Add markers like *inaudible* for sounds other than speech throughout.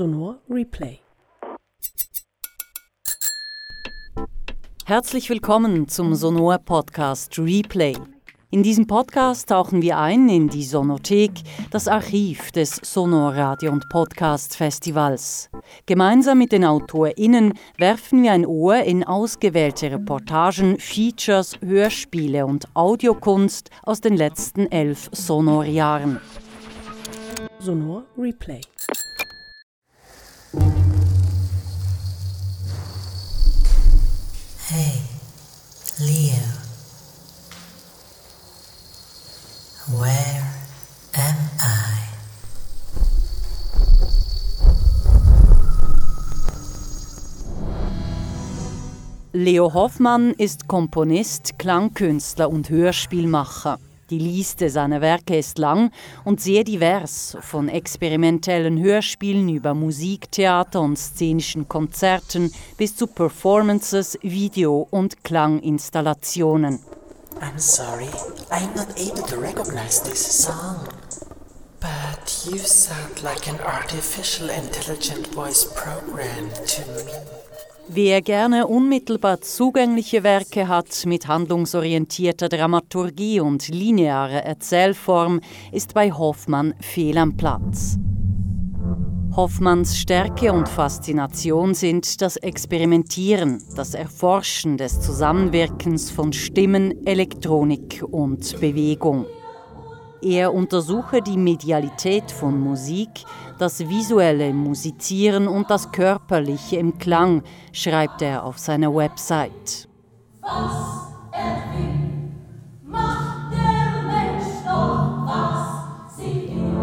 Sonor Replay. Herzlich willkommen zum Sonor Podcast Replay. In diesem Podcast tauchen wir ein in die Sonothek, das Archiv des Sonor Radio und Podcast Festivals. Gemeinsam mit den AutorInnen werfen wir ein Ohr in ausgewählte Reportagen, Features, Hörspiele und Audiokunst aus den letzten elf Sonor-Jahren. Sonor Replay. Hey, Leo. Where am I? Leo Hoffmann ist Komponist, Klangkünstler und Hörspielmacher. Die Liste seiner Werke ist lang und sehr divers, von experimentellen Hörspielen über Musiktheater und szenischen Konzerten bis zu Performances, Video- und Klanginstallationen. I'm sorry, I'm not able to recognize this song. But you sound like an artificial intelligent voice program to me. Wer gerne unmittelbar zugängliche Werke hat mit handlungsorientierter Dramaturgie und linearer Erzählform, ist bei Hoffmann fehl am Platz. Hoffmanns Stärke und Faszination sind das Experimentieren, das Erforschen des Zusammenwirkens von Stimmen, Elektronik und Bewegung. Er untersuche die Medialität von Musik, das visuelle Musizieren und das körperliche im Klang, schreibt er auf seiner Website. Was er will, macht der Mensch doch, was sie will.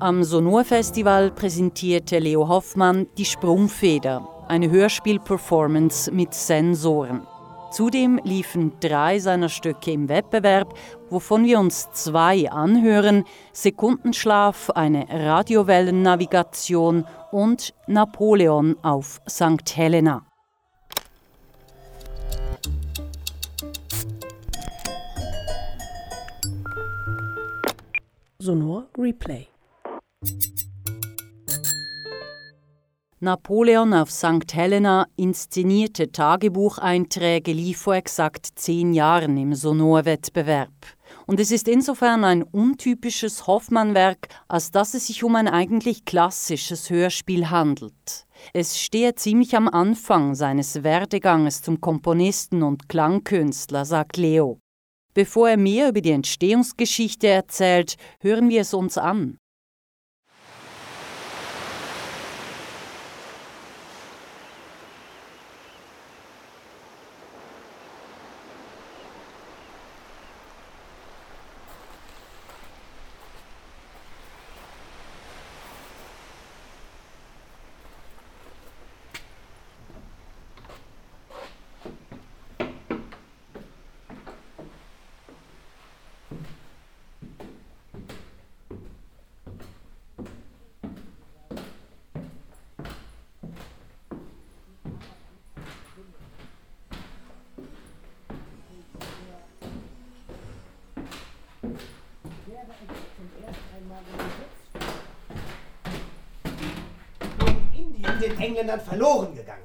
Am Sonor-Festival präsentierte Leo Hoffmann die Sprungfeder, eine Hörspielperformance mit Sensoren. Zudem liefen drei seiner Stücke im Wettbewerb, wovon wir uns zwei anhören: Sekundenschlaf, eine Radiowellennavigation und Napoleon auf St. Helena. Sonor Replay. Napoleon auf St. Helena inszenierte Tagebucheinträge lief vor exakt zehn Jahren im Sonor-Wettbewerb. Und es ist insofern ein untypisches Hoffmann-Werk, als dass es sich um ein eigentlich klassisches Hörspiel handelt. Es stehe ziemlich am Anfang seines Werdeganges zum Komponisten und Klangkünstler, sagt Leo. Bevor er mehr über die Entstehungsgeschichte erzählt, hören wir es uns an. Indien den Engländern verloren gegangen.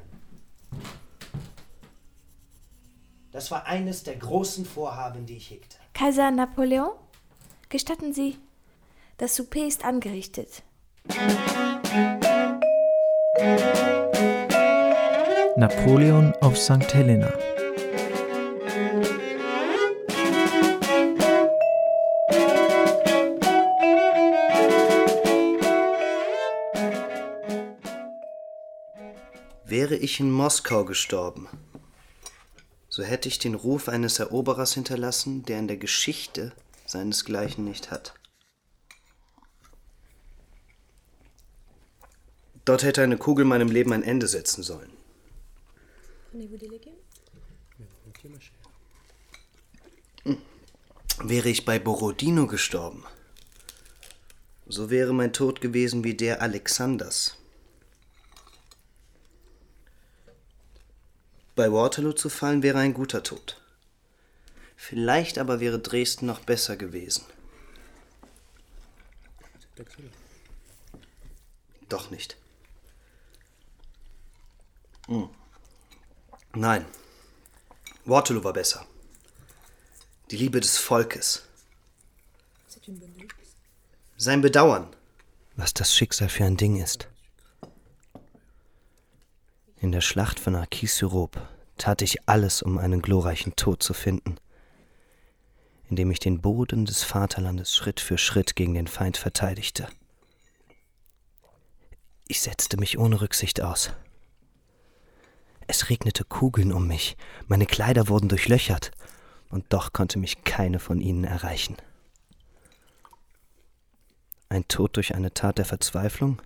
Das war eines der großen Vorhaben, die ich hegte. Kaiser Napoleon? Gestatten Sie, das Souper ist angerichtet. Napoleon auf St. Helena. Ich in Moskau gestorben, so hätte ich den Ruf eines Eroberers hinterlassen, der in der Geschichte seinesgleichen nicht hat. Dort hätte eine Kugel meinem Leben ein Ende setzen sollen. Wäre ich bei Borodino gestorben, so wäre mein Tod gewesen wie der Alexanders. Bei Waterloo zu fallen wäre ein guter Tod. Vielleicht aber wäre Dresden noch besser gewesen. Doch nicht. Hm. Nein. Waterloo war besser. Die Liebe des Volkes. Sein Bedauern, was das Schicksal für ein Ding ist. In der Schlacht von Arcis-sur-Aube tat ich alles, um einen glorreichen Tod zu finden, indem ich den Boden des Vaterlandes Schritt für Schritt gegen den Feind verteidigte. Ich setzte mich ohne Rücksicht aus. Es regnete Kugeln um mich, meine Kleider wurden durchlöchert, und doch konnte mich keine von ihnen erreichen. Ein Tod durch eine Tat der Verzweiflung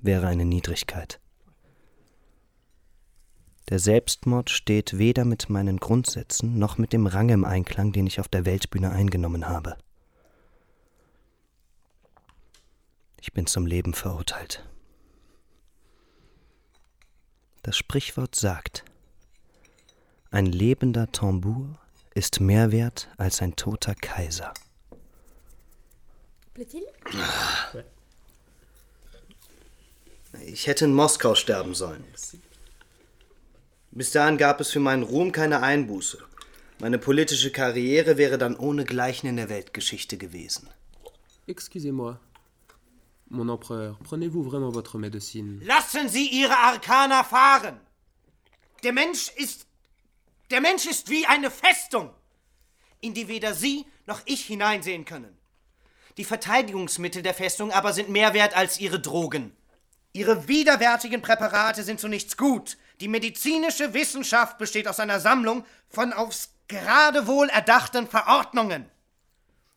wäre eine Niedrigkeit. Der Selbstmord steht weder mit meinen Grundsätzen noch mit dem Rang im Einklang, den ich auf der Weltbühne eingenommen habe. Ich bin zum Leben verurteilt. Das Sprichwort sagt, ein lebender Tambour ist mehr wert als ein toter Kaiser. Ich hätte in Moskau sterben sollen. Bis dahin gab es für meinen Ruhm keine Einbuße. Meine politische Karriere wäre dann ohnegleichen in der Weltgeschichte gewesen. Excusez-moi. Mon empereur, prenez-vous vraiment votre médecine Lassen Sie Ihre Arkana fahren! Der Mensch ist. Der Mensch ist wie eine Festung, in die weder Sie noch ich hineinsehen können. Die Verteidigungsmittel der Festung aber sind mehr wert als Ihre Drogen. Ihre widerwärtigen Präparate sind zu nichts gut. Die medizinische Wissenschaft besteht aus einer Sammlung von aufs Geradewohl erdachten Verordnungen.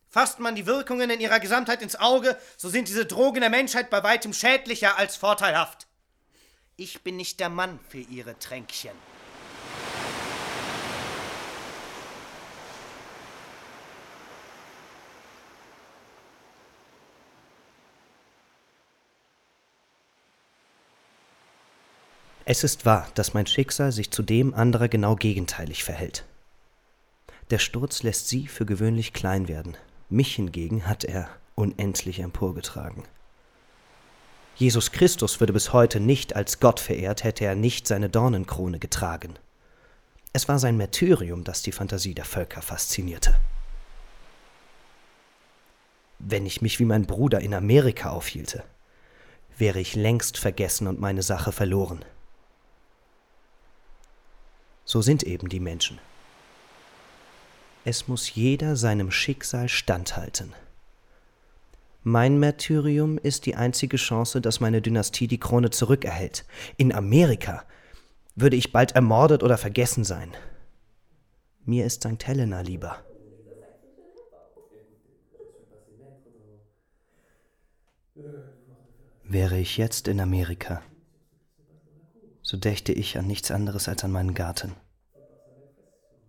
Fasst man die Wirkungen in ihrer Gesamtheit ins Auge, so sind diese Drogen der Menschheit bei weitem schädlicher als vorteilhaft. Ich bin nicht der Mann für ihre Tränkchen. Es ist wahr, dass mein Schicksal sich zu dem anderer genau gegenteilig verhält. Der Sturz lässt sie für gewöhnlich klein werden, mich hingegen hat er unendlich emporgetragen. Jesus Christus würde bis heute nicht als Gott verehrt, hätte er nicht seine Dornenkrone getragen. Es war sein Märtyrium, das die Fantasie der Völker faszinierte. Wenn ich mich wie mein Bruder in Amerika aufhielte, wäre ich längst vergessen und meine Sache verloren. So sind eben die Menschen. Es muss jeder seinem Schicksal standhalten. Mein Märtyrium ist die einzige Chance, dass meine Dynastie die Krone zurückerhält. In Amerika würde ich bald ermordet oder vergessen sein. Mir ist St. Helena lieber. Wäre ich jetzt in Amerika, so dächte ich an nichts anderes als an meinen Garten.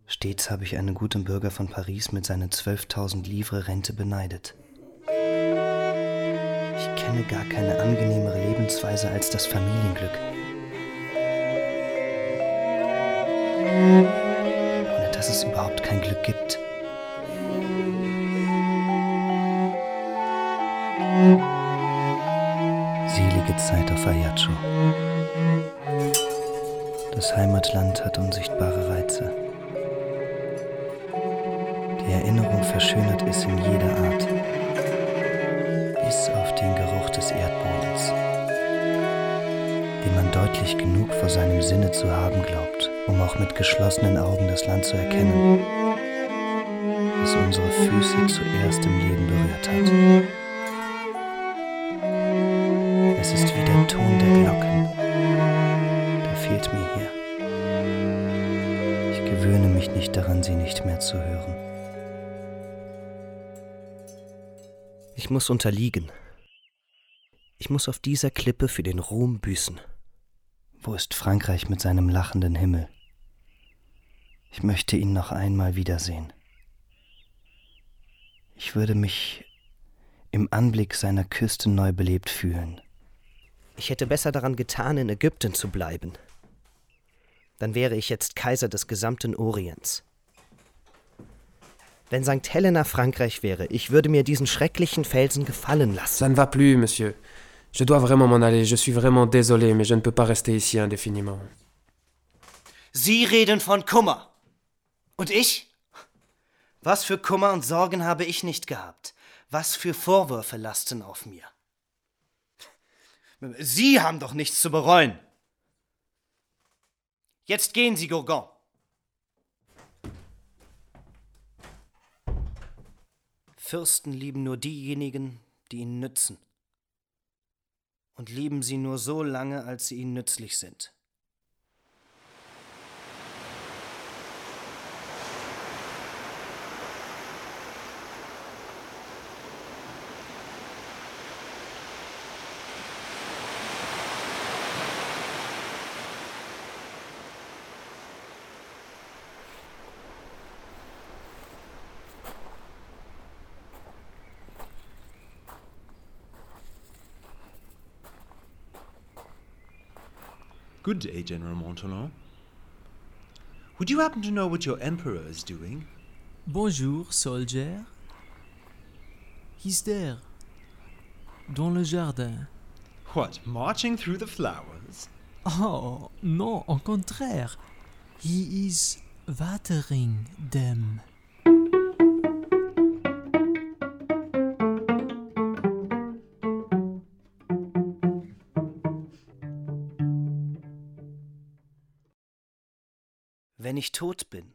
Stets habe ich einen guten Bürger von Paris mit seinen 12.000 Livre Rente beneidet. Ich kenne gar keine angenehmere Lebensweise als das Familienglück. Ohne dass es überhaupt kein Glück gibt. Selige Zeit auf Ajaccio. Das Heimatland hat unsichtbare Reize. Die Erinnerung verschönert es in jeder Art, bis auf den Geruch des Erdbodens, den man deutlich genug vor seinem Sinne zu haben glaubt, um auch mit geschlossenen Augen das Land zu erkennen, das unsere Füße zuerst im Leben berührt hat. Ich muss unterliegen. Ich muss auf dieser Klippe für den Ruhm büßen. Wo ist Frankreich mit seinem lachenden Himmel? Ich möchte ihn noch einmal wiedersehen. Ich würde mich im Anblick seiner Küste neu belebt fühlen. Ich hätte besser daran getan, in Ägypten zu bleiben. Dann wäre ich jetzt Kaiser des gesamten Orients. Wenn St. Helena Frankreich wäre, ich würde mir diesen schrecklichen Felsen gefallen lassen. Ça ne va plus, monsieur. Je dois vraiment m'en aller, je suis vraiment désolé, mais je ne peux pas rester ici indéfiniment. Sie reden von Kummer. Und ich? Was für Kummer und Sorgen habe ich nicht gehabt? Was für Vorwürfe lasten auf mir? Sie haben doch nichts zu bereuen. Jetzt gehen Sie, Gourgon. Fürsten lieben nur diejenigen, die ihnen nützen. Und lieben sie nur so lange, als sie ihnen nützlich sind. Good day, General Montalon. Would you happen to know what your Emperor is doing? Bonjour, soldier. He's there, dans le jardin. What, marching through the flowers? Oh, non, au contraire. He is watering them. Ich tot bin,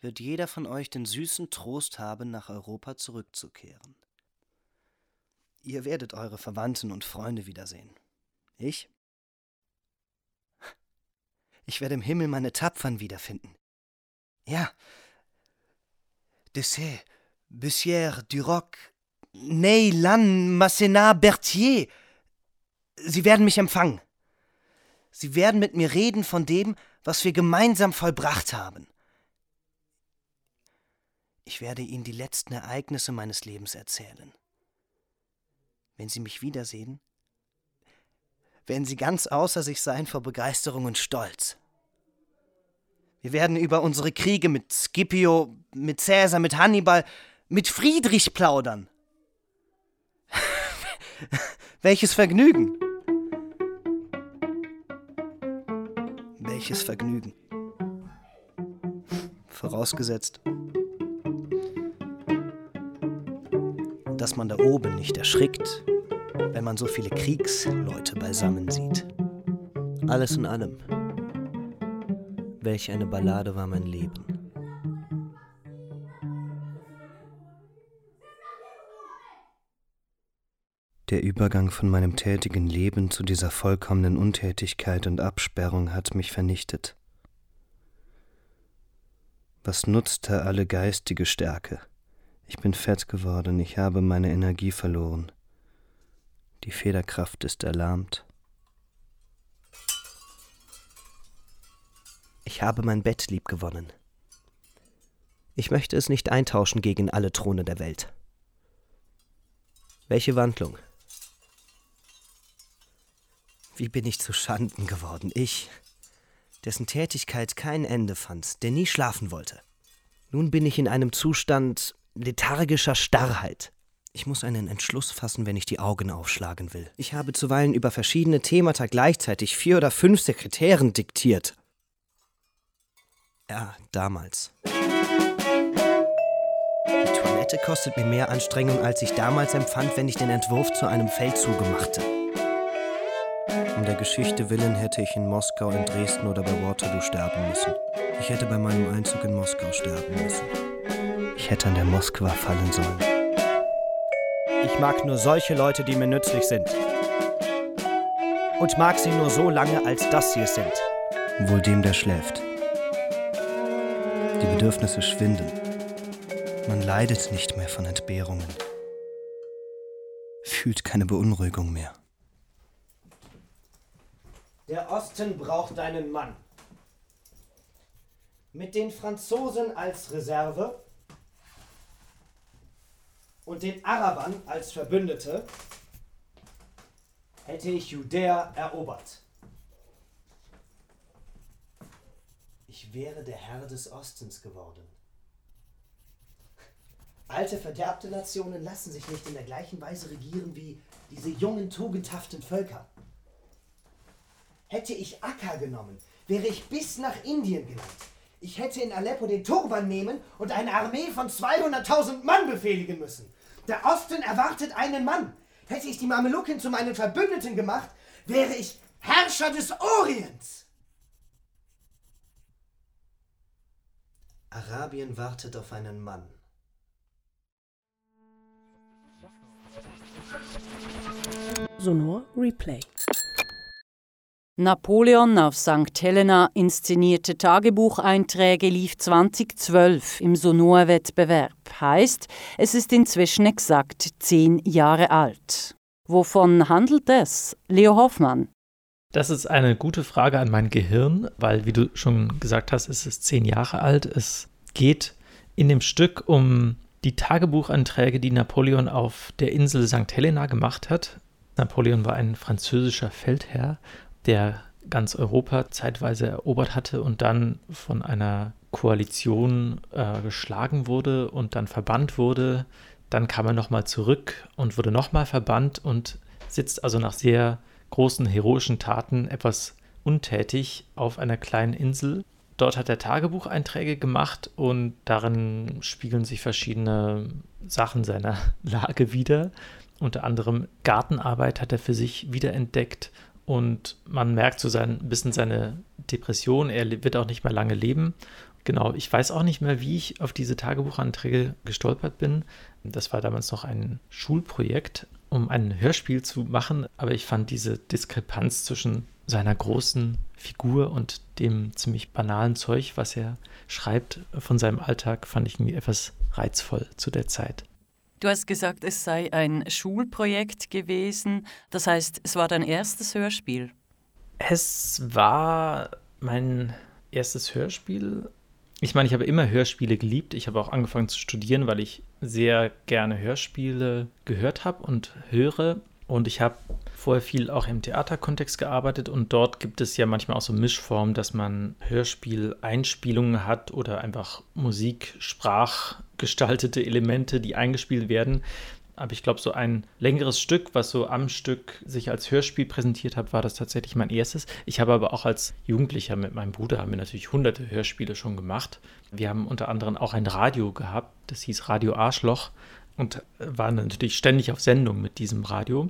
wird jeder von euch den süßen Trost haben, nach Europa zurückzukehren. Ihr werdet eure Verwandten und Freunde wiedersehen. Ich? Ich werde im Himmel meine Tapfern wiederfinden. Ja. Dessay, Bussière, Duroc, Ney, Lannes, Massenat, Berthier. Sie werden mich empfangen. Sie werden mit mir reden von dem, was wir gemeinsam vollbracht haben. Ich werde Ihnen die letzten Ereignisse meines Lebens erzählen. Wenn Sie mich wiedersehen, werden Sie ganz außer sich sein vor Begeisterung und Stolz. Wir werden über unsere Kriege mit Scipio, mit Cäsar, mit Hannibal, mit Friedrich plaudern. *laughs* Welches Vergnügen! Welches Vergnügen! Vorausgesetzt, dass man da oben nicht erschrickt, wenn man so viele Kriegsleute beisammen sieht. Alles in allem. Welch eine Ballade war mein Leben. Der Übergang von meinem tätigen Leben zu dieser vollkommenen Untätigkeit und Absperrung hat mich vernichtet. Was nutzte alle geistige Stärke? Ich bin fett geworden, ich habe meine Energie verloren. Die Federkraft ist erlahmt. Ich habe mein Bett lieb gewonnen. Ich möchte es nicht eintauschen gegen alle Throne der Welt. Welche Wandlung? Wie bin ich zu Schanden geworden, ich, dessen Tätigkeit kein Ende fand, der nie schlafen wollte. Nun bin ich in einem Zustand lethargischer Starrheit. Ich muss einen Entschluss fassen, wenn ich die Augen aufschlagen will. Ich habe zuweilen über verschiedene Themata gleichzeitig vier oder fünf Sekretären diktiert. Ja, damals. Die Toilette kostet mir mehr Anstrengung, als ich damals empfand, wenn ich den Entwurf zu einem Feldzuge machte. Um der Geschichte willen hätte ich in Moskau, in Dresden oder bei Waterloo sterben müssen. Ich hätte bei meinem Einzug in Moskau sterben müssen. Ich hätte an der Moskwa fallen sollen. Ich mag nur solche Leute, die mir nützlich sind. Und mag sie nur so lange, als sie es sind. Wohl dem, der schläft. Die Bedürfnisse schwinden. Man leidet nicht mehr von Entbehrungen. Fühlt keine Beunruhigung mehr. Der Osten braucht einen Mann. Mit den Franzosen als Reserve und den Arabern als Verbündete hätte ich Judäa erobert. Ich wäre der Herr des Ostens geworden. Alte, verderbte Nationen lassen sich nicht in der gleichen Weise regieren wie diese jungen, tugendhaften Völker. Hätte ich Akka genommen, wäre ich bis nach Indien gelangt. Ich hätte in Aleppo den Turban nehmen und eine Armee von 200.000 Mann befehligen müssen. Der Osten erwartet einen Mann. Hätte ich die Mamelucken zu meinen Verbündeten gemacht, wäre ich Herrscher des Orients. Arabien wartet auf einen Mann. Sonor Replay. Napoleon auf St. Helena inszenierte Tagebucheinträge lief 2012 im Sonor-Wettbewerb. Heißt, es ist inzwischen exakt zehn Jahre alt. Wovon handelt es? Leo Hoffmann. Das ist eine gute Frage an mein Gehirn, weil, wie du schon gesagt hast, es ist zehn Jahre alt. Es geht in dem Stück um die Tagebucheinträge, die Napoleon auf der Insel St. Helena gemacht hat. Napoleon war ein französischer Feldherr, der ganz Europa zeitweise erobert hatte und dann von einer Koalition äh, geschlagen wurde und dann verbannt wurde. Dann kam er nochmal zurück und wurde nochmal verbannt und sitzt also nach sehr großen heroischen Taten etwas untätig auf einer kleinen Insel. Dort hat er Tagebucheinträge gemacht und darin spiegeln sich verschiedene Sachen seiner *laughs* Lage wieder. Unter anderem Gartenarbeit hat er für sich wiederentdeckt und man merkt so sein, ein bisschen seine Depression. Er wird auch nicht mehr lange leben. Genau, ich weiß auch nicht mehr, wie ich auf diese Tagebuchanträge gestolpert bin. Das war damals noch ein Schulprojekt, um ein Hörspiel zu machen, aber ich fand diese Diskrepanz zwischen seiner großen Figur und dem ziemlich banalen Zeug, was er schreibt von seinem Alltag, fand ich irgendwie etwas reizvoll zu der Zeit. Du hast gesagt, es sei ein Schulprojekt gewesen. Das heißt, es war dein erstes Hörspiel. Es war mein erstes Hörspiel. Ich meine, ich habe immer Hörspiele geliebt. Ich habe auch angefangen zu studieren, weil ich sehr gerne Hörspiele gehört habe und höre. Und ich habe vorher viel auch im Theaterkontext gearbeitet und dort gibt es ja manchmal auch so Mischformen, dass man Hörspiel-Einspielungen hat oder einfach Musik, sprachgestaltete Elemente, die eingespielt werden. Aber ich glaube, so ein längeres Stück, was so am Stück sich als Hörspiel präsentiert hat, war das tatsächlich mein erstes. Ich habe aber auch als Jugendlicher mit meinem Bruder haben wir natürlich hunderte Hörspiele schon gemacht. Wir haben unter anderem auch ein Radio gehabt, das hieß Radio Arschloch und waren natürlich ständig auf Sendung mit diesem Radio.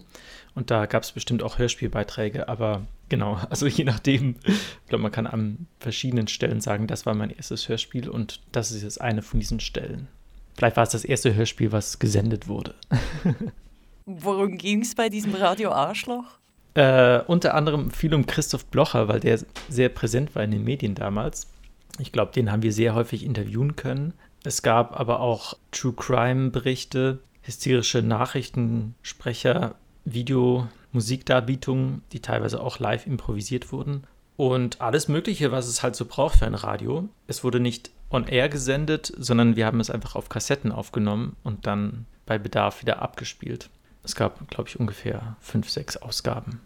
Und da gab es bestimmt auch Hörspielbeiträge, aber genau, *laughs* also je nachdem, ich glaube, man kann an verschiedenen Stellen sagen, das war mein erstes Hörspiel und das ist jetzt eine von diesen Stellen. Vielleicht war es das erste Hörspiel, was gesendet wurde. *laughs* Worum ging es bei diesem Radio Arschloch? Äh, unter anderem viel um Christoph Blocher, weil der sehr präsent war in den Medien damals. Ich glaube, den haben wir sehr häufig interviewen können. Es gab aber auch True Crime-Berichte, hysterische Nachrichtensprecher, Video, Musikdarbietungen, die teilweise auch live improvisiert wurden. Und alles Mögliche, was es halt so braucht für ein Radio. Es wurde nicht on air gesendet, sondern wir haben es einfach auf Kassetten aufgenommen und dann bei Bedarf wieder abgespielt. Es gab, glaube ich, ungefähr fünf, sechs Ausgaben.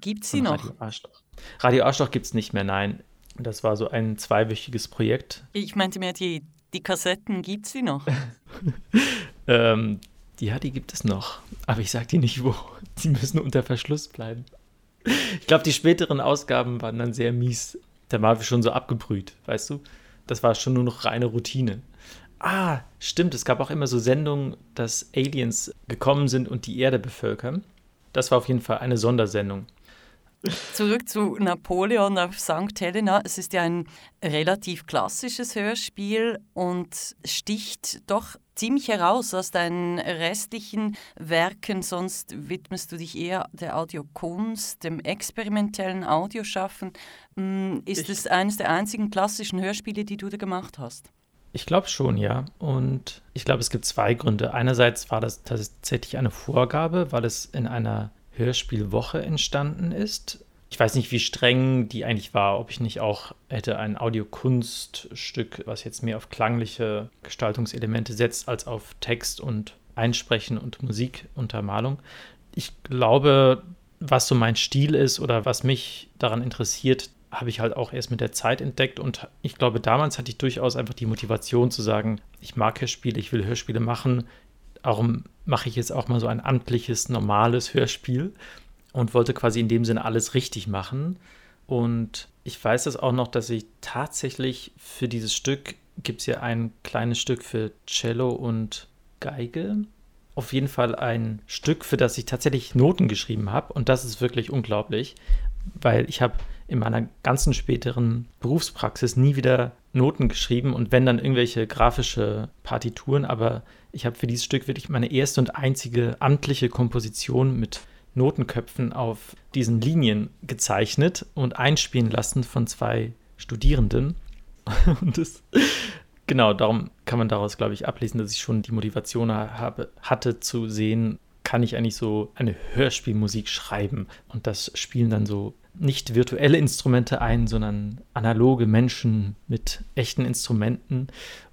Gibt es sie noch? Radio Arschloch, Radio Arschloch gibt es nicht mehr, nein. Das war so ein zweiwöchiges Projekt. Ich meinte mir, die die Kassetten gibt die noch? *laughs* ähm, ja, die gibt es noch. Aber ich sag dir nicht wo. Die müssen unter Verschluss bleiben. Ich glaube, die späteren Ausgaben waren dann sehr mies. Da waren wir schon so abgebrüht, weißt du? Das war schon nur noch reine Routine. Ah, stimmt, es gab auch immer so Sendungen, dass Aliens gekommen sind und die Erde bevölkern. Das war auf jeden Fall eine Sondersendung. Zurück zu Napoleon auf St. Helena. Es ist ja ein relativ klassisches Hörspiel und sticht doch ziemlich heraus aus deinen restlichen Werken. Sonst widmest du dich eher der Audiokunst, dem experimentellen Audioschaffen. Hm, ist es eines der einzigen klassischen Hörspiele, die du da gemacht hast? Ich glaube schon, ja. Und ich glaube, es gibt zwei Gründe. Einerseits war das tatsächlich eine Vorgabe, weil es in einer Hörspielwoche entstanden ist. Ich weiß nicht, wie streng die eigentlich war, ob ich nicht auch hätte ein Audiokunststück, was jetzt mehr auf klangliche Gestaltungselemente setzt, als auf Text und Einsprechen und Musikuntermalung. Ich glaube, was so mein Stil ist oder was mich daran interessiert, habe ich halt auch erst mit der Zeit entdeckt und ich glaube, damals hatte ich durchaus einfach die Motivation zu sagen, ich mag Hörspiele, ich will Hörspiele machen, darum mache ich jetzt auch mal so ein amtliches, normales Hörspiel und wollte quasi in dem Sinne alles richtig machen. Und ich weiß es auch noch, dass ich tatsächlich für dieses Stück gibt es ja ein kleines Stück für Cello und Geige. Auf jeden Fall ein Stück, für das ich tatsächlich Noten geschrieben habe. Und das ist wirklich unglaublich, weil ich habe in meiner ganzen späteren Berufspraxis nie wieder Noten geschrieben und wenn dann irgendwelche grafische Partituren, aber ich habe für dieses Stück wirklich meine erste und einzige amtliche Komposition mit Notenköpfen auf diesen Linien gezeichnet und einspielen lassen von zwei Studierenden. *laughs* Und das, genau, darum kann man daraus, glaube ich, ablesen, dass ich schon die Motivation habe, hatte zu sehen, kann ich eigentlich so eine Hörspielmusik schreiben. Und das spielen dann so nicht virtuelle Instrumente ein, sondern analoge Menschen mit echten Instrumenten.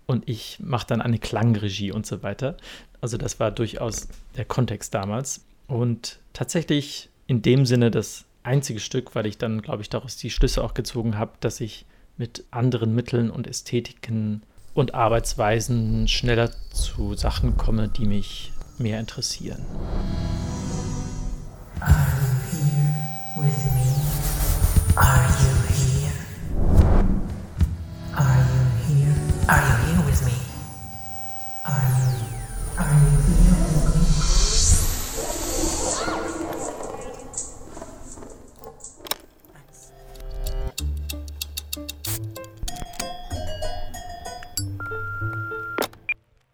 Und ich mache dann eine Klangregie und so weiter. Also das war durchaus der Kontext damals. Und tatsächlich in dem Sinne das einzige Stück, weil ich dann, glaube ich, daraus die Schlüsse auch gezogen habe, dass ich mit anderen Mitteln und Ästhetiken und Arbeitsweisen schneller zu Sachen komme, die mich mehr interessieren. You here with me?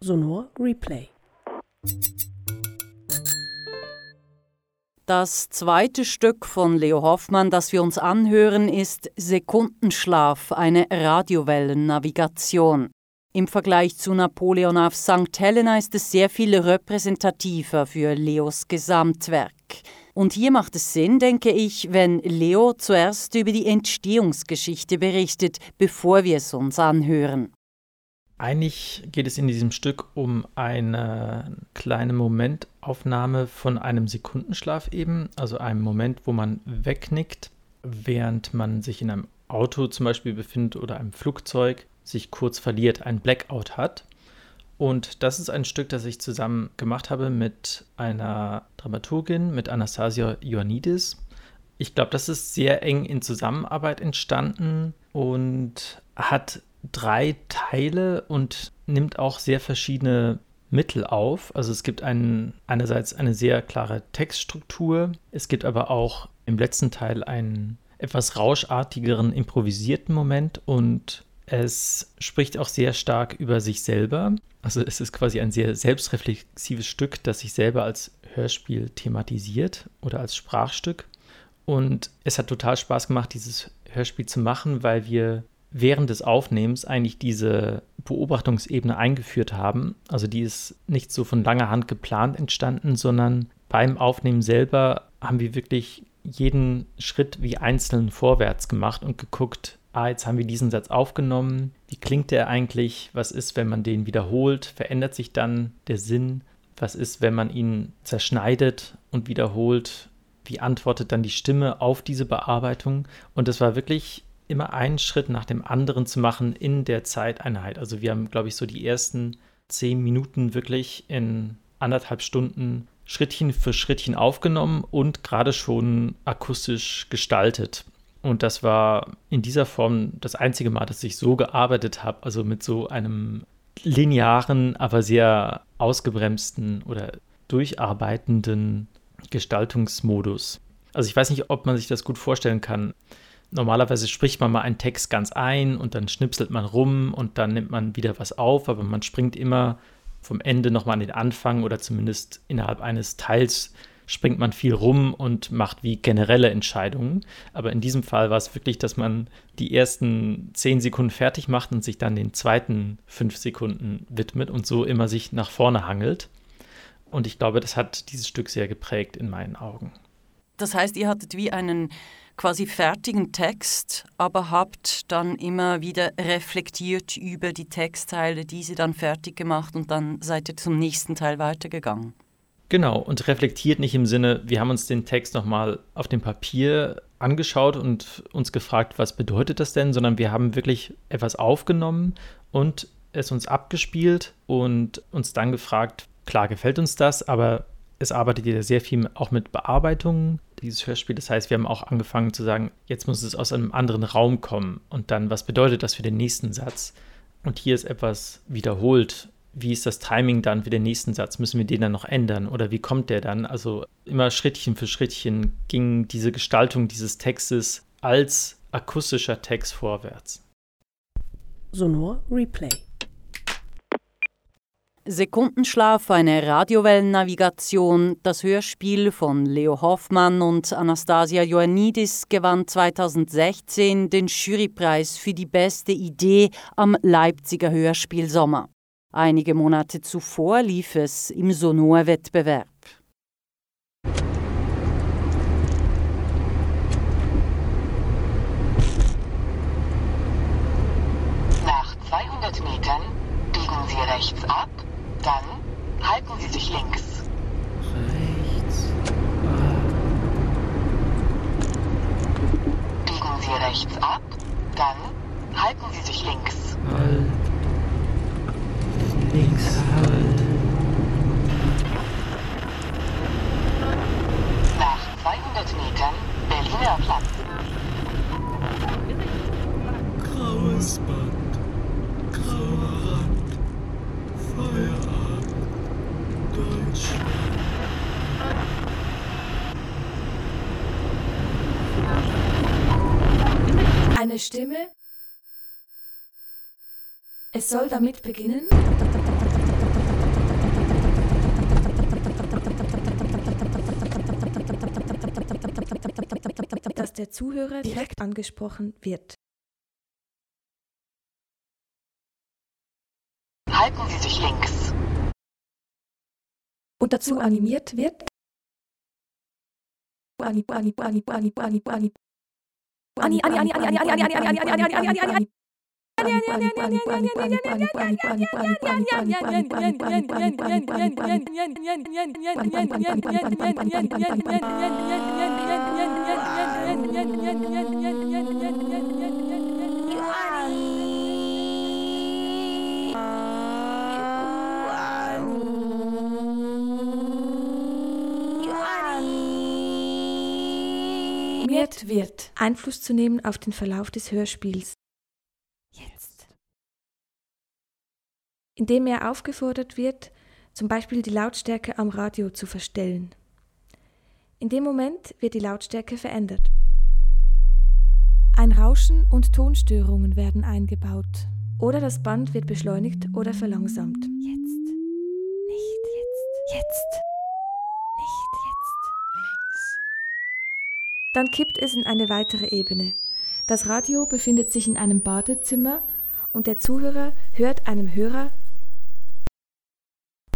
Sonor Replay. Das zweite Stück von Leo Hoffmann, das wir uns anhören, ist Sekundenschlaf, eine Radiowellennavigation. Im Vergleich zu Napoleon auf St. Helena ist es sehr viel repräsentativer für Leos Gesamtwerk. Und hier macht es Sinn, denke ich, wenn Leo zuerst über die Entstehungsgeschichte berichtet, bevor wir es uns anhören. Eigentlich geht es in diesem Stück um eine kleine Momentaufnahme von einem Sekundenschlaf eben, also einem Moment, wo man wegnickt, während man sich in einem Auto zum Beispiel befindet oder einem Flugzeug, sich kurz verliert, ein Blackout hat. Und das ist ein Stück, das ich zusammen gemacht habe mit einer Dramaturgin, mit Anastasia Ioannidis. Ich glaube, das ist sehr eng in Zusammenarbeit entstanden und hat drei Teile und nimmt auch sehr verschiedene Mittel auf. Also es gibt einen, einerseits eine sehr klare Textstruktur, es gibt aber auch im letzten Teil einen etwas rauschartigeren improvisierten Moment und es spricht auch sehr stark über sich selber. Also es ist quasi ein sehr selbstreflexives Stück, das sich selber als Hörspiel thematisiert oder als Sprachstück. Und es hat total Spaß gemacht, dieses Hörspiel zu machen, weil wir während des Aufnehmens eigentlich diese Beobachtungsebene eingeführt haben. Also die ist nicht so von langer Hand geplant entstanden, sondern beim Aufnehmen selber haben wir wirklich jeden Schritt wie einzeln vorwärts gemacht und geguckt, ah, jetzt haben wir diesen Satz aufgenommen, wie klingt der eigentlich, was ist, wenn man den wiederholt, verändert sich dann der Sinn, was ist, wenn man ihn zerschneidet und wiederholt, wie antwortet dann die Stimme auf diese Bearbeitung? Und es war wirklich immer einen Schritt nach dem anderen zu machen in der Zeiteinheit. Also wir haben, glaube ich, so die ersten zehn Minuten wirklich in anderthalb Stunden Schrittchen für Schrittchen aufgenommen und gerade schon akustisch gestaltet. Und das war in dieser Form das einzige Mal, dass ich so gearbeitet habe, also mit so einem linearen, aber sehr ausgebremsten oder durcharbeitenden Gestaltungsmodus. Also ich weiß nicht, ob man sich das gut vorstellen kann. Normalerweise spricht man mal einen Text ganz ein und dann schnipselt man rum und dann nimmt man wieder was auf, aber man springt immer vom Ende nochmal an den Anfang oder zumindest innerhalb eines Teils springt man viel rum und macht wie generelle Entscheidungen. Aber in diesem Fall war es wirklich, dass man die ersten zehn Sekunden fertig macht und sich dann den zweiten fünf Sekunden widmet und so immer sich nach vorne hangelt. Und ich glaube, das hat dieses Stück sehr geprägt in meinen Augen. Das heißt, ihr hattet wie einen quasi fertigen Text, aber habt dann immer wieder reflektiert über die Textteile, diese dann fertig gemacht und dann seid ihr zum nächsten Teil weitergegangen. Genau, und reflektiert nicht im Sinne, wir haben uns den Text nochmal auf dem Papier angeschaut und uns gefragt, was bedeutet das denn, sondern wir haben wirklich etwas aufgenommen und es uns abgespielt und uns dann gefragt, klar gefällt uns das, aber es arbeitet ja sehr viel auch mit Bearbeitung dieses Hörspiel. Das heißt, wir haben auch angefangen zu sagen, jetzt muss es aus einem anderen Raum kommen und dann, was bedeutet das für den nächsten Satz? Und hier ist etwas wiederholt. Wie ist das Timing dann für den nächsten Satz? Müssen wir den dann noch ändern oder wie kommt der dann? Also immer Schrittchen für Schrittchen ging diese Gestaltung dieses Textes als akustischer Text vorwärts. Sonor Replay. Sekundenschlaf, eine Radiowellennavigation, das Hörspiel von Leo Hoffmann und Anastasia Ioannidis gewann 2016 den Jurypreis für die beste Idee am Leipziger Hörspielsommer. Einige Monate zuvor lief es im Sonor-Wettbewerb. Nach 200 Metern biegen Sie rechts ab, dann halten Sie sich links. Rechts. Biegen Sie rechts ab, dann halten Sie sich links. Halt. Links halt. Nach 200 Metern Berliner Platz. Graues Band, grauer Rand, Deutschland. Eine Stimme. Es soll damit beginnen. dass der Zuhörer direkt angesprochen wird. Halten Sie sich links. Und dazu animiert wird. Ani, ani, Animiert wird, Einfluss zu nehmen auf den Verlauf des Hörspiels. Jetzt. Indem er aufgefordert wird, zum Beispiel die Lautstärke am Radio zu verstellen. In dem Moment wird die Lautstärke verändert. Ein Rauschen und Tonstörungen werden eingebaut. Oder das Band wird beschleunigt oder verlangsamt. Jetzt. Nicht jetzt. Jetzt. Nicht jetzt. Links. Dann kippt es in eine weitere Ebene. Das Radio befindet sich in einem Badezimmer und der Zuhörer hört einem Hörer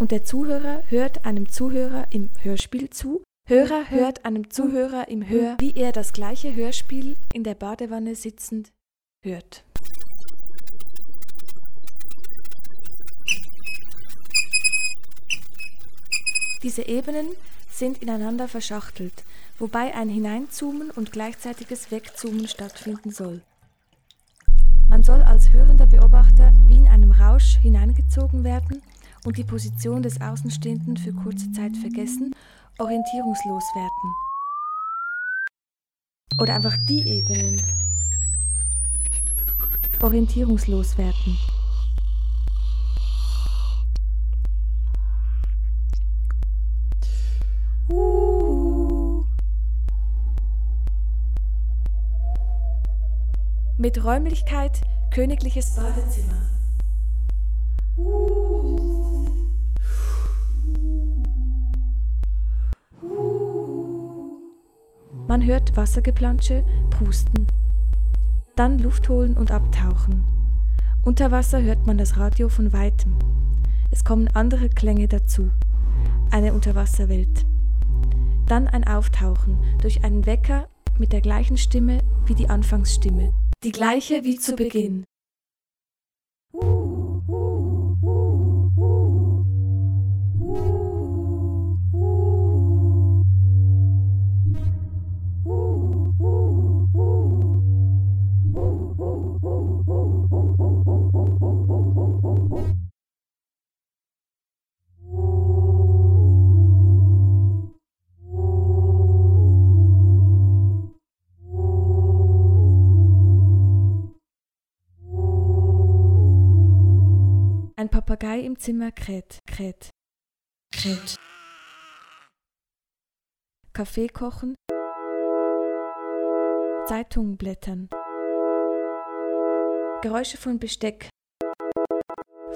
und der Zuhörer hört einem Zuhörer im Hörspiel zu. Hörer hört einem Zuhörer im Hör, wie er das gleiche Hörspiel in der Badewanne sitzend hört. Diese Ebenen sind ineinander verschachtelt, wobei ein Hineinzoomen und gleichzeitiges Wegzoomen stattfinden soll. Man soll als hörender Beobachter wie in einem Rausch hineingezogen werden und die Position des Außenstehenden für kurze Zeit vergessen, orientierungslos werden. Oder einfach die Ebenen. Orientierungslos werden. Mit Räumlichkeit königliches Badezimmer. Man hört Wassergeplansche, Pusten. Dann Luft holen und abtauchen. Unter Wasser hört man das Radio von weitem. Es kommen andere Klänge dazu. Eine Unterwasserwelt. Dann ein Auftauchen durch einen Wecker mit der gleichen Stimme wie die Anfangsstimme. Die gleiche wie zu Beginn. Ein Papagei im Zimmer kräht, kräht, kräht. Kaffee kochen. Zeitung blättern. Geräusche von Besteck.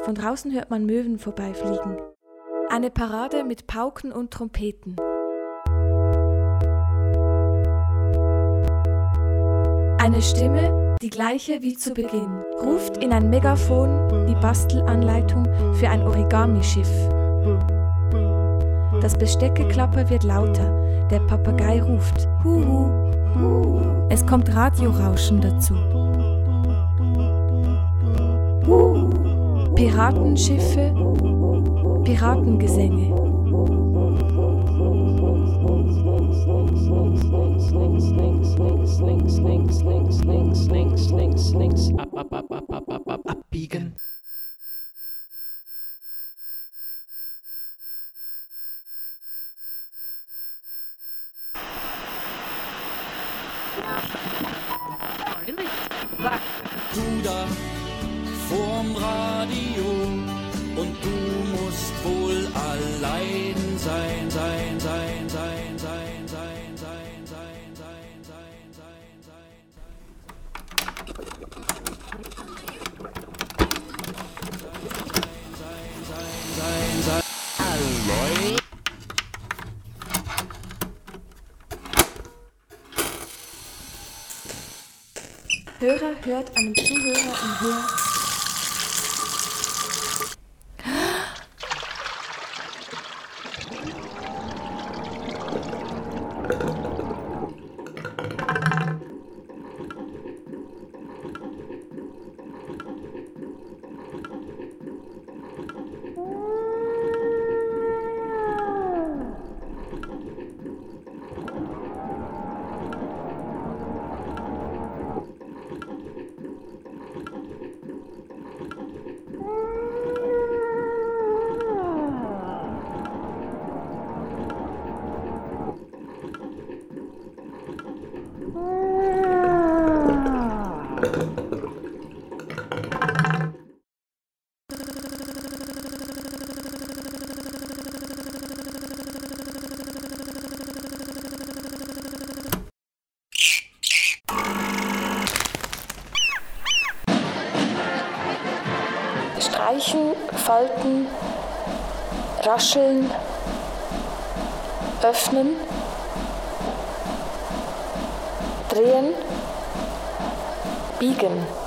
Von draußen hört man Möwen vorbeifliegen. Eine Parade mit Pauken und Trompeten. Eine Stimme, die gleiche wie zu Beginn, ruft in ein Megafon die Bastelanleitung für ein Origami-Schiff. Das Besteckeklapper wird lauter, der Papagei ruft Huhu. Es kommt Radiorauschen dazu. Piratenschiffe, Piratengesänge. Ab, ab, ab, ab, ab, ab, ab, abbiegen. Du da vorm Radio 我们选择了右边。Falten, rascheln, öffnen, drehen, biegen.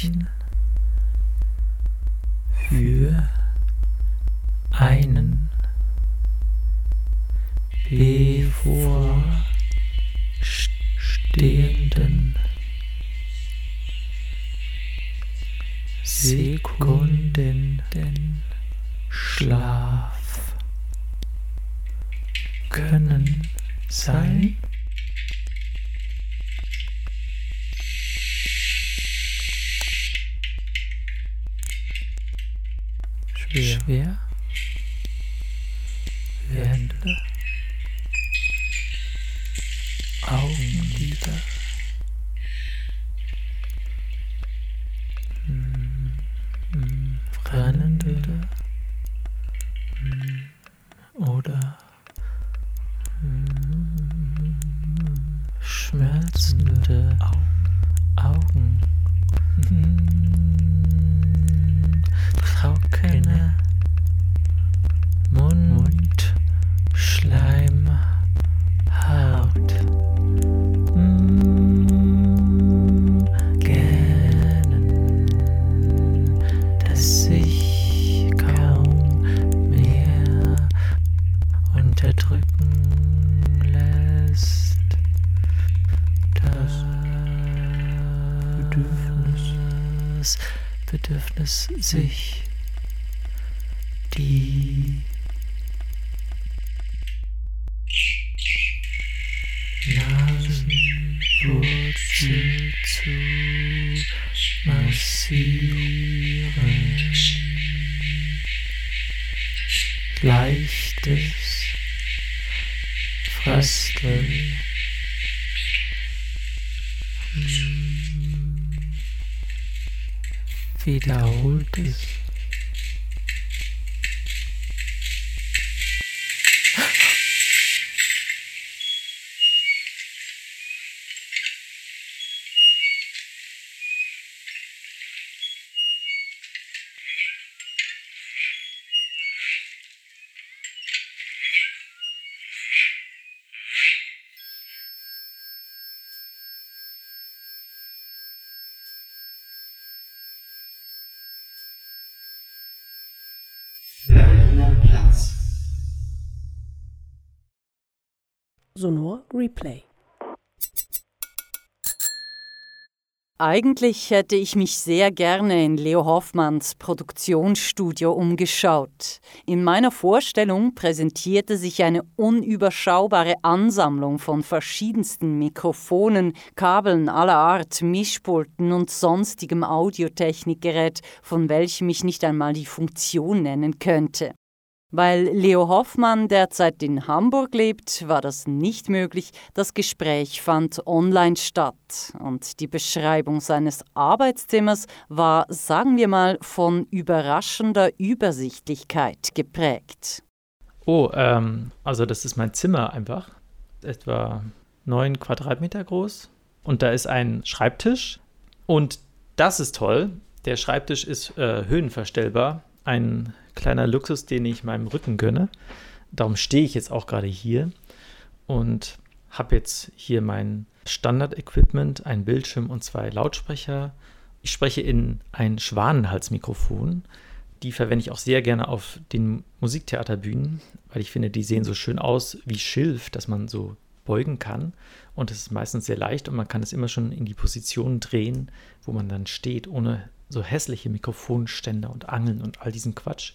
Точно. Bedürfnis notice Replay. Eigentlich hätte ich mich sehr gerne in Leo Hoffmanns Produktionsstudio umgeschaut. In meiner Vorstellung präsentierte sich eine unüberschaubare Ansammlung von verschiedensten Mikrofonen, Kabeln aller Art, Mischpulten und sonstigem Audiotechnikgerät, von welchem ich nicht einmal die Funktion nennen könnte. Weil Leo Hoffmann derzeit in Hamburg lebt, war das nicht möglich. Das Gespräch fand online statt und die Beschreibung seines Arbeitszimmers war, sagen wir mal, von überraschender Übersichtlichkeit geprägt. Oh, ähm, also das ist mein Zimmer einfach. Etwa neun Quadratmeter groß. Und da ist ein Schreibtisch. Und das ist toll. Der Schreibtisch ist äh, höhenverstellbar. Ein kleiner Luxus, den ich meinem Rücken gönne. Darum stehe ich jetzt auch gerade hier und habe jetzt hier mein Standard-Equipment, ein Bildschirm und zwei Lautsprecher. Ich spreche in ein Schwanenhalsmikrofon. Die verwende ich auch sehr gerne auf den Musiktheaterbühnen, weil ich finde, die sehen so schön aus wie Schilf, dass man so beugen kann. Und es ist meistens sehr leicht und man kann es immer schon in die Position drehen, wo man dann steht, ohne so hässliche Mikrofonständer und Angeln und all diesen Quatsch.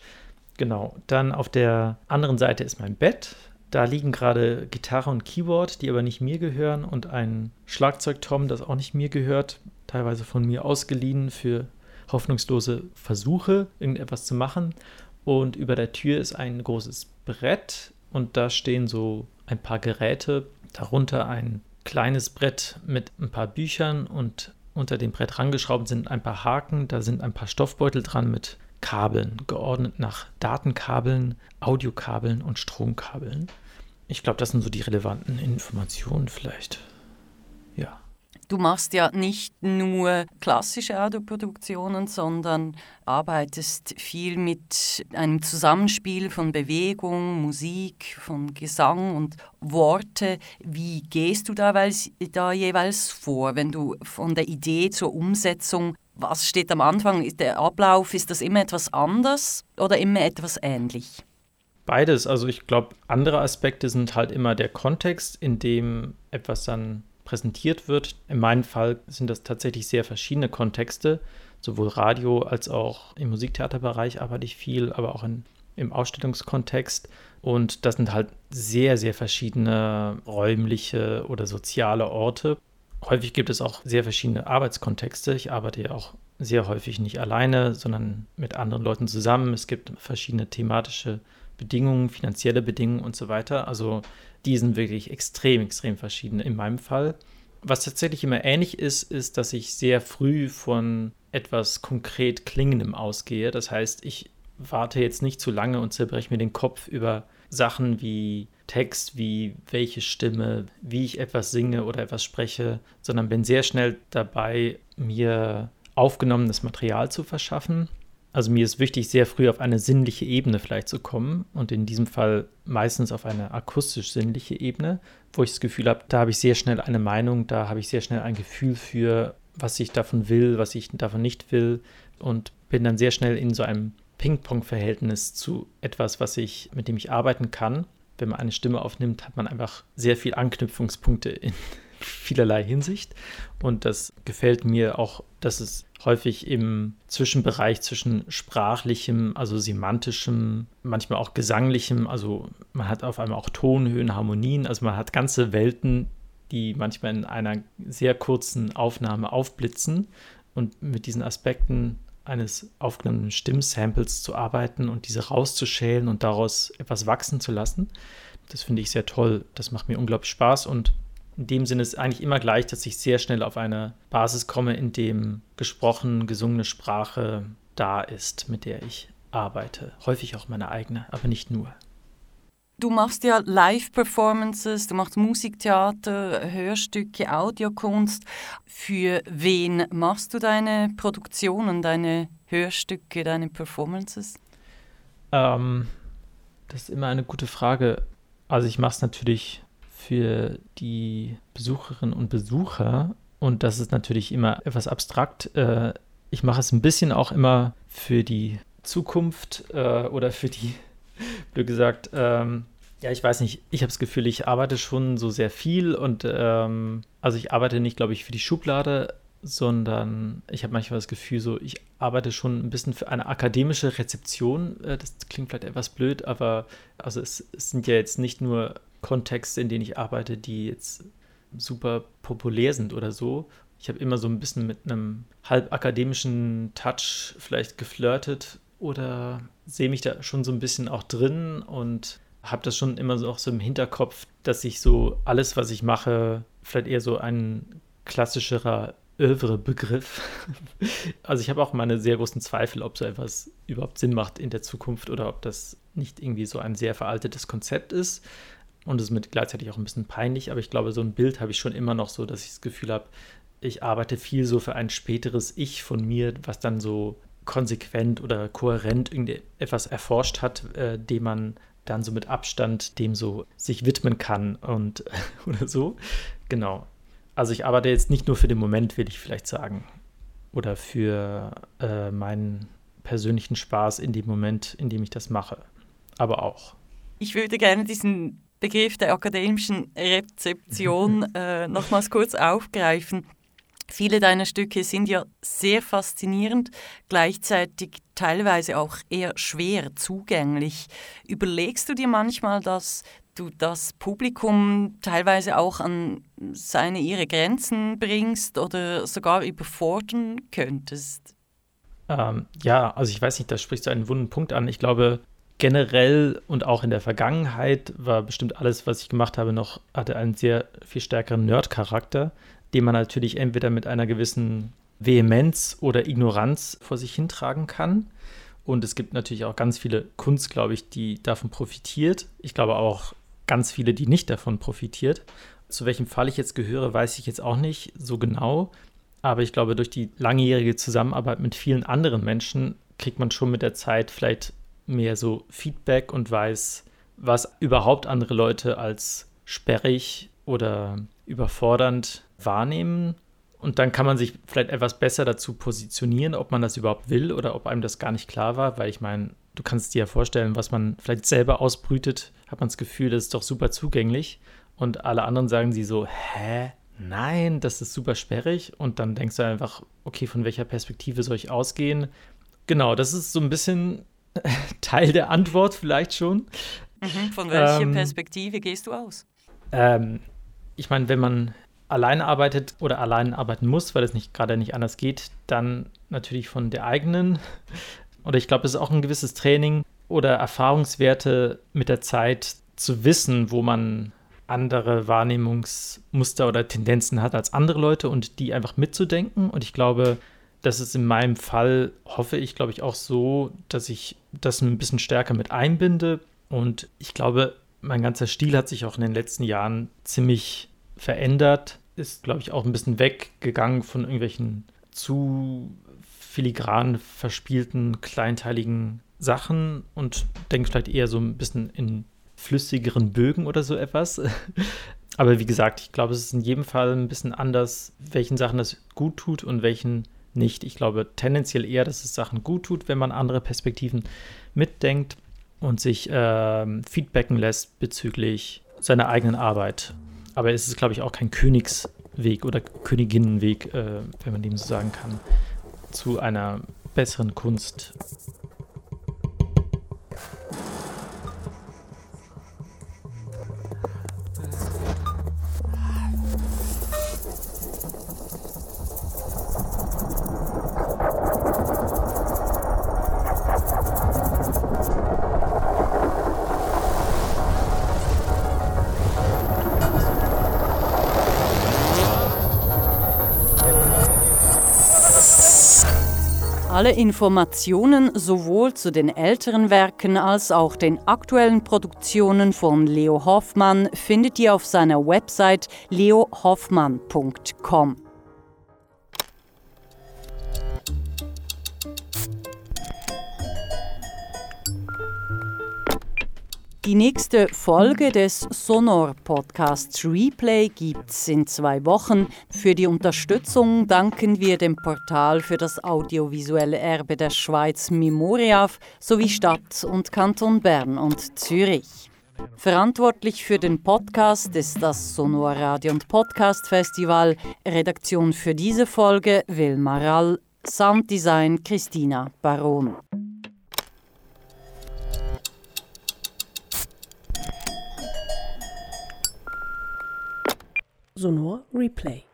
Genau, dann auf der anderen Seite ist mein Bett. Da liegen gerade Gitarre und Keyboard, die aber nicht mir gehören, und ein Schlagzeugtom, das auch nicht mir gehört, teilweise von mir ausgeliehen für hoffnungslose Versuche, irgendetwas zu machen. Und über der Tür ist ein großes Brett und da stehen so ein paar Geräte, darunter ein kleines Brett mit ein paar Büchern und unter dem Brett rangeschraubt sind ein paar Haken, da sind ein paar Stoffbeutel dran mit Kabeln, geordnet nach Datenkabeln, Audiokabeln und Stromkabeln. Ich glaube, das sind so die relevanten Informationen vielleicht. Ja. Du machst ja nicht nur klassische Audioproduktionen, sondern arbeitest viel mit einem Zusammenspiel von Bewegung, Musik, von Gesang und Worte. Wie gehst du da, da jeweils vor, wenn du von der Idee zur Umsetzung, was steht am Anfang, ist der Ablauf, ist das immer etwas anders oder immer etwas ähnlich? Beides. Also ich glaube, andere Aspekte sind halt immer der Kontext, in dem etwas dann präsentiert wird. In meinem Fall sind das tatsächlich sehr verschiedene Kontexte. Sowohl Radio als auch im Musiktheaterbereich arbeite ich viel, aber auch in, im Ausstellungskontext. Und das sind halt sehr, sehr verschiedene räumliche oder soziale Orte. Häufig gibt es auch sehr verschiedene Arbeitskontexte. Ich arbeite ja auch sehr häufig nicht alleine, sondern mit anderen Leuten zusammen. Es gibt verschiedene thematische Bedingungen, finanzielle Bedingungen und so weiter. Also die sind wirklich extrem, extrem verschieden in meinem Fall. Was tatsächlich immer ähnlich ist, ist, dass ich sehr früh von etwas konkret Klingendem ausgehe. Das heißt, ich warte jetzt nicht zu lange und zerbreche mir den Kopf über Sachen wie Text, wie welche Stimme, wie ich etwas singe oder etwas spreche, sondern bin sehr schnell dabei, mir aufgenommenes Material zu verschaffen. Also mir ist wichtig, sehr früh auf eine sinnliche Ebene vielleicht zu kommen und in diesem Fall meistens auf eine akustisch-sinnliche Ebene, wo ich das Gefühl habe, da habe ich sehr schnell eine Meinung, da habe ich sehr schnell ein Gefühl für, was ich davon will, was ich davon nicht will und bin dann sehr schnell in so einem Ping-Pong-Verhältnis zu etwas, was ich, mit dem ich arbeiten kann. Wenn man eine Stimme aufnimmt, hat man einfach sehr viel Anknüpfungspunkte in vielerlei Hinsicht. Und das gefällt mir auch, dass es häufig im Zwischenbereich zwischen sprachlichem, also semantischem, manchmal auch gesanglichem, also man hat auf einmal auch Tonhöhen, Harmonien, also man hat ganze Welten, die manchmal in einer sehr kurzen Aufnahme aufblitzen. Und mit diesen Aspekten eines aufgenommenen Stimmsamples zu arbeiten und diese rauszuschälen und daraus etwas wachsen zu lassen. Das finde ich sehr toll. Das macht mir unglaublich Spaß und in dem Sinne ist eigentlich immer gleich, dass ich sehr schnell auf eine Basis komme, in dem gesprochen, gesungene Sprache da ist, mit der ich arbeite. Häufig auch meine eigene, aber nicht nur. Du machst ja Live-Performances, du machst Musiktheater, Hörstücke, Audiokunst. Für wen machst du deine Produktionen, deine Hörstücke, deine Performances? Ähm, das ist immer eine gute Frage. Also ich mache es natürlich für die Besucherinnen und Besucher und das ist natürlich immer etwas abstrakt. Äh, ich mache es ein bisschen auch immer für die Zukunft äh, oder für die *laughs* blöd gesagt, ähm, ja, ich weiß nicht, ich habe das Gefühl, ich arbeite schon so sehr viel und ähm, also ich arbeite nicht, glaube ich, für die Schublade, sondern ich habe manchmal das Gefühl, so ich arbeite schon ein bisschen für eine akademische Rezeption. Äh, das klingt vielleicht etwas blöd, aber also es, es sind ja jetzt nicht nur Kontexte, in denen ich arbeite, die jetzt super populär sind oder so. Ich habe immer so ein bisschen mit einem halb akademischen Touch vielleicht geflirtet oder sehe mich da schon so ein bisschen auch drin und habe das schon immer so auch so im Hinterkopf, dass ich so alles, was ich mache, vielleicht eher so ein klassischerer Övre-Begriff. *laughs* also ich habe auch meine sehr großen Zweifel, ob so etwas überhaupt Sinn macht in der Zukunft oder ob das nicht irgendwie so ein sehr veraltetes Konzept ist. Und es ist mit gleichzeitig auch ein bisschen peinlich, aber ich glaube, so ein Bild habe ich schon immer noch so, dass ich das Gefühl habe, ich arbeite viel so für ein späteres Ich von mir, was dann so konsequent oder kohärent etwas erforscht hat, äh, dem man dann so mit Abstand dem so sich widmen kann und *laughs* oder so. Genau. Also ich arbeite jetzt nicht nur für den Moment, will ich vielleicht sagen, oder für äh, meinen persönlichen Spaß in dem Moment, in dem ich das mache, aber auch. Ich würde gerne diesen Begriff der akademischen Rezeption *laughs* äh, nochmals kurz aufgreifen. Viele deiner Stücke sind ja sehr faszinierend, gleichzeitig teilweise auch eher schwer zugänglich. Überlegst du dir manchmal, dass du das Publikum teilweise auch an seine ihre Grenzen bringst oder sogar überfordern könntest? Ähm, ja, also ich weiß nicht, da sprichst du einen wunden Punkt an. Ich glaube, generell und auch in der Vergangenheit war bestimmt alles, was ich gemacht habe, noch, hatte einen sehr viel stärkeren Nerd-Charakter den man natürlich entweder mit einer gewissen Vehemenz oder Ignoranz vor sich hintragen kann. Und es gibt natürlich auch ganz viele Kunst, glaube ich, die davon profitiert. Ich glaube auch ganz viele, die nicht davon profitiert. Zu welchem Fall ich jetzt gehöre, weiß ich jetzt auch nicht so genau. Aber ich glaube, durch die langjährige Zusammenarbeit mit vielen anderen Menschen kriegt man schon mit der Zeit vielleicht mehr so Feedback und weiß, was überhaupt andere Leute als sperrig oder überfordernd wahrnehmen. Und dann kann man sich vielleicht etwas besser dazu positionieren, ob man das überhaupt will oder ob einem das gar nicht klar war, weil ich meine, du kannst dir ja vorstellen, was man vielleicht selber ausbrütet, hat man das Gefühl, das ist doch super zugänglich. Und alle anderen sagen sie so, hä? Nein, das ist super sperrig. Und dann denkst du einfach, okay, von welcher Perspektive soll ich ausgehen? Genau, das ist so ein bisschen *laughs* Teil der Antwort vielleicht schon. Mhm, von welcher ähm, Perspektive gehst du aus? Ähm, ich meine, wenn man allein arbeitet oder allein arbeiten muss, weil es nicht gerade nicht anders geht, dann natürlich von der eigenen. Oder ich glaube, es ist auch ein gewisses Training, oder Erfahrungswerte mit der Zeit zu wissen, wo man andere Wahrnehmungsmuster oder Tendenzen hat als andere Leute und die einfach mitzudenken. Und ich glaube, das ist in meinem Fall, hoffe ich, glaube ich, auch so, dass ich das ein bisschen stärker mit einbinde. Und ich glaube, mein ganzer Stil hat sich auch in den letzten Jahren ziemlich verändert. Ist, glaube ich, auch ein bisschen weggegangen von irgendwelchen zu filigran verspielten, kleinteiligen Sachen und denke vielleicht eher so ein bisschen in flüssigeren Bögen oder so etwas. *laughs* Aber wie gesagt, ich glaube, es ist in jedem Fall ein bisschen anders, welchen Sachen das gut tut und welchen nicht. Ich glaube tendenziell eher, dass es Sachen gut tut, wenn man andere Perspektiven mitdenkt und sich äh, feedbacken lässt bezüglich seiner eigenen Arbeit. Aber es ist, glaube ich, auch kein Königsweg oder Königinnenweg, äh, wenn man dem so sagen kann, zu einer besseren Kunst. Alle Informationen sowohl zu den älteren Werken als auch den aktuellen Produktionen von Leo Hoffmann findet ihr auf seiner Website leohoffmann.com. Die nächste Folge des Sonor Podcasts Replay gibt's in zwei Wochen. Für die Unterstützung danken wir dem Portal für das audiovisuelle Erbe der Schweiz Memoriaf sowie Stadt und Kanton Bern und Zürich. Verantwortlich für den Podcast ist das Sonor Radio und Podcast Festival. Redaktion für diese Folge Wilmar Rall, Sounddesign Christina Baron. Sonor Replay.